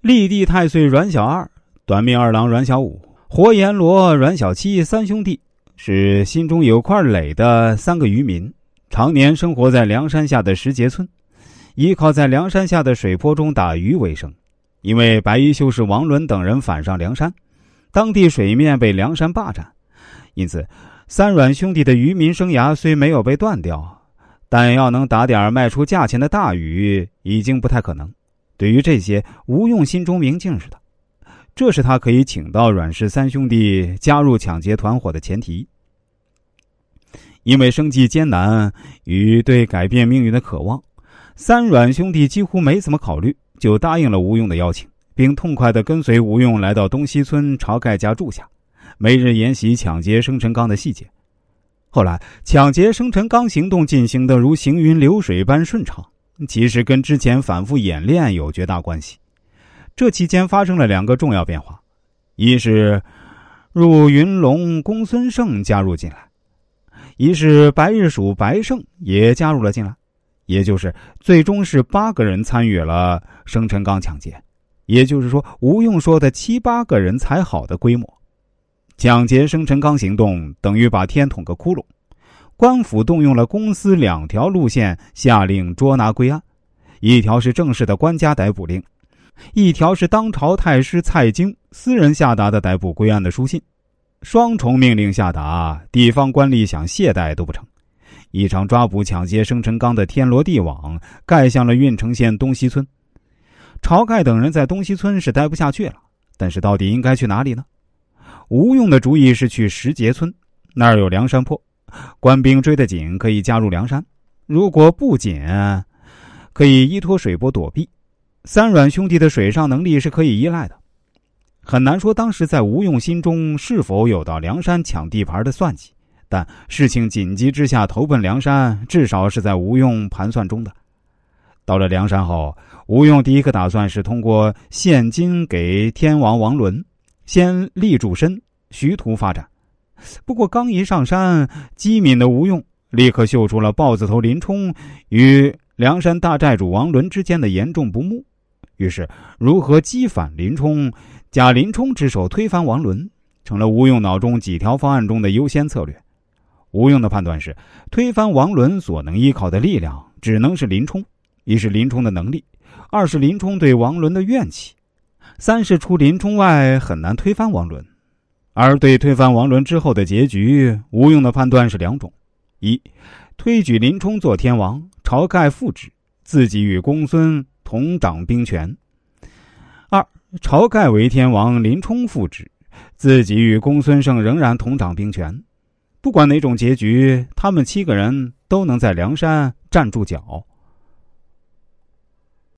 立地太岁阮小二、短命二郎阮小五、活阎罗阮小七三兄弟，是心中有块垒的三个渔民，常年生活在梁山下的石碣村，依靠在梁山下的水泊中打鱼为生。因为白衣秀士王伦等人反上梁山，当地水面被梁山霸占，因此三阮兄弟的渔民生涯虽没有被断掉，但要能打点卖出价钱的大鱼，已经不太可能。对于这些，吴用心中明镜似的，这是他可以请到阮氏三兄弟加入抢劫团伙的前提。因为生计艰难与对改变命运的渴望，三阮兄弟几乎没怎么考虑，就答应了吴用的邀请，并痛快的跟随吴用来到东西村晁盖家住下，每日研习抢劫生辰纲的细节。后来，抢劫生辰纲行动进行的如行云流水般顺畅。其实跟之前反复演练有绝大关系。这期间发生了两个重要变化：一是入云龙公孙胜加入进来；一是白日鼠白胜也加入了进来。也就是最终是八个人参与了生辰纲抢劫，也就是说吴用说的七八个人才好的规模。抢劫生辰纲行动等于把天捅个窟窿。官府动用了公司两条路线下令捉拿归案，一条是正式的官家逮捕令，一条是当朝太师蔡京私人下达的逮捕归案的书信。双重命令下达，地方官吏想懈怠都不成。一场抓捕抢劫生辰纲的天罗地网盖向了郓城县东西村。晁盖等人在东西村是待不下去了，但是到底应该去哪里呢？吴用的主意是去石碣村，那儿有梁山泊。官兵追得紧，可以加入梁山；如果不紧，可以依托水波躲避。三阮兄弟的水上能力是可以依赖的，很难说当时在吴用心中是否有到梁山抢地盘的算计。但事情紧急之下投奔梁山，至少是在吴用盘算中的。到了梁山后，吴用第一个打算是通过现金给天王王伦，先立住身，徐图发展。不过，刚一上山，机敏的吴用立刻嗅出了豹子头林冲与梁山大寨主王伦之间的严重不睦。于是，如何击反林冲，假林冲之手推翻王伦，成了吴用脑中几条方案中的优先策略。吴用的判断是：推翻王伦所能依靠的力量，只能是林冲；一是林冲的能力，二是林冲对王伦的怨气，三是除林冲外，很难推翻王伦。而对推翻王伦之后的结局，吴用的判断是两种：一，推举林冲做天王，晁盖复职，自己与公孙同掌兵权；二，晁盖为天王，林冲复职，自己与公孙胜仍然同掌兵权。不管哪种结局，他们七个人都能在梁山站住脚。